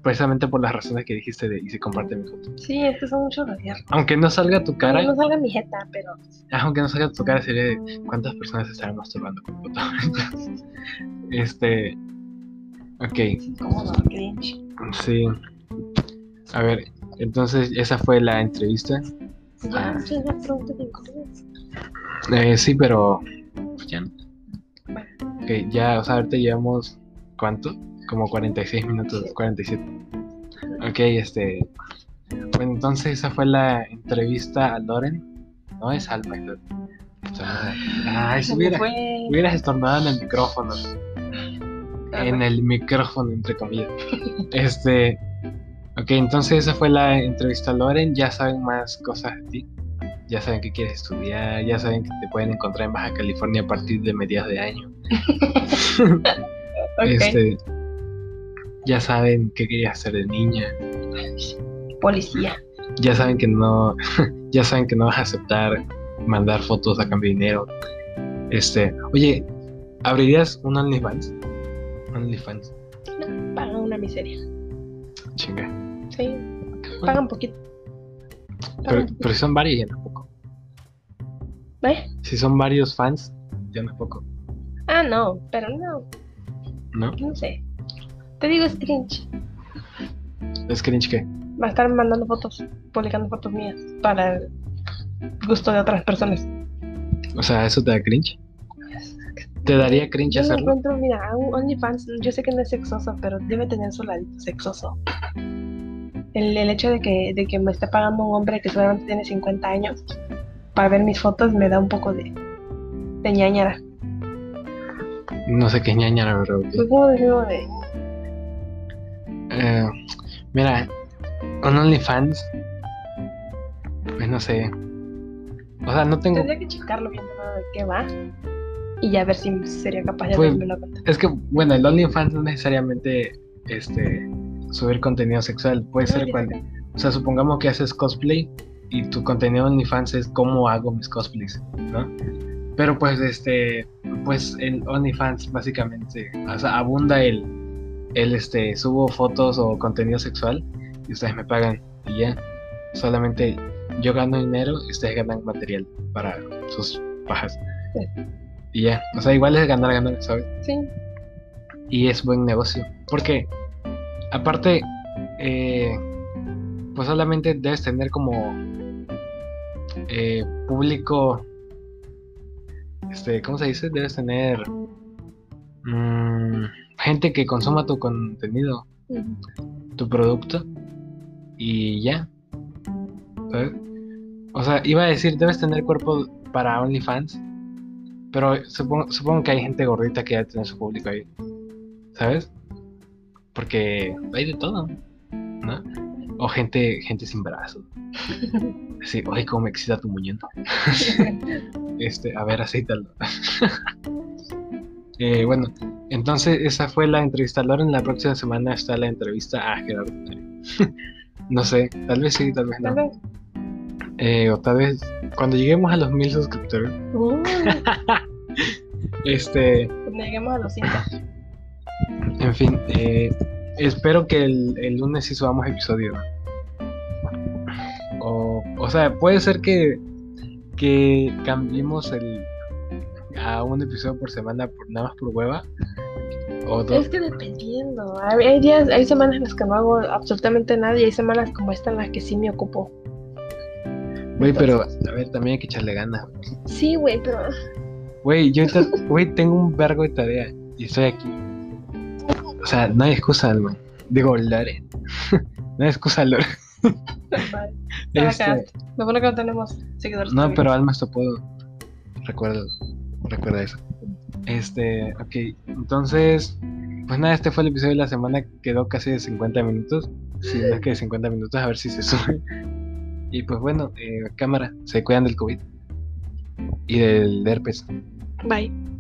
precisamente por las razones que dijiste de y se comparte mi foto. Sí, es que son muchos Aunque no salga tu cara. Aunque no salga mi jeta, pero. Aunque no salga tu cara, sería de cuántas personas estarán masturbando con foto. <laughs> este. Ok. Cringe. Sí. A ver, entonces esa fue la entrevista. Ya, ah. sí, la pregunta de eh, Sí, pero. Pues ya no. Ok, ya, o sea, ahorita llevamos. ¿Cuánto? Como 46 minutos, 47. Ok, este. Bueno, entonces esa fue la entrevista a Loren. No es Alma, es Loren. ay, si hubiera, hubieras estornudado en el micrófono. En el micrófono, entre comillas. este. Ok, entonces esa fue la entrevista a Loren. Ya saben más cosas de ti. Ya saben que quieres estudiar. Ya saben que te pueden encontrar en Baja California a partir de mediados de año. <laughs> okay. Este ya saben qué quería hacer de niña. Policía. Ya saben que no, <laughs> ya saben que no vas a aceptar mandar fotos a cambio de dinero. Este, oye, ¿abrirías un OnlyFans? OnlyFans. No, pagan una miseria. Chinga. Sí, pagan poquito. pero, pero si son varios, ya no es poco. ¿Eh? Si son varios fans, ya no poco. Ah, no, pero no. ¿No? No sé. Te digo, es cringe. ¿Es cringe qué? Va a estar mandando fotos, publicando fotos mías para el gusto de otras personas. O sea, ¿eso te da cringe? ¿Te daría cringe yo hacerlo? Encuentro, mira, OnlyFans, yo sé que no es sexoso, pero debe tener su ladito sexoso. El, el hecho de que, de que me esté pagando un hombre que solamente tiene 50 años para ver mis fotos me da un poco de, de ñañara. No sé qué ñañara, pero... Pues como de eh, mira, con OnlyFans, pues no sé. O sea, no tengo. Tendría que checarlo bien de qué va. Y ya ver si sería capaz de pues, la cuenta. Es que, bueno, el OnlyFans no necesariamente este subir contenido sexual. Puede ser cuando. O sea, supongamos que haces cosplay y tu contenido OnlyFans es cómo hago mis cosplays, ¿no? Pero pues este, pues en OnlyFans básicamente, o sea, abunda el él este, subo fotos o contenido sexual y ustedes me pagan y ya. Solamente yo gano dinero y ustedes ganan material para sus pajas. Y ya. O sea, igual es ganar, ganar, ¿sabes? Sí. Y es buen negocio. Porque, aparte, eh, pues solamente debes tener como eh, público. Este, ¿cómo se dice? Debes tener. Mmm, gente que consuma tu contenido, tu producto y ya. ¿Sabes? O sea, iba a decir, debes tener cuerpo para OnlyFans, pero supongo, supongo que hay gente gordita que ya tiene su público ahí. ¿Sabes? Porque hay de todo, ¿no? O gente, gente sin brazos. <laughs> Así, ay, cómo me excita tu muñeco. <laughs> este, a ver, aceítalo. <laughs> Eh, bueno, entonces esa fue la entrevista a Loren. La próxima semana está la entrevista a Gerardo. <laughs> no sé, tal vez sí, tal vez no. Eh, o tal vez cuando lleguemos a los mil suscriptores. Uh. <laughs> este. Cuando lleguemos a los cinco. En fin, eh, espero que el, el, lunes sí subamos episodio. O, o sea, puede ser que, que cambiemos el, a un episodio por semana por nada más por hueva. O Es que dependiendo. Hay días, hay semanas en las que no hago absolutamente nada y hay semanas como esta en las que sí me ocupo. Güey, pero a ver, también hay que echarle ganas. Sí, güey, pero Güey, yo güey, tengo un vergo de tarea y estoy aquí. O sea, no hay excusa, Alma. Digo, Lore. <laughs> no hay excusa, Lore. Este. Lo bueno que no tenemos seguidores. no, pero Alma esto puedo. Recuerda, recuerda eso. Este, ok, entonces, pues nada, este fue el episodio de la semana, quedó casi de 50 minutos. Si no es que de 50 minutos, a ver si se <laughs> sube. Y pues bueno, eh, cámara, se cuidan del COVID y del herpes. Bye.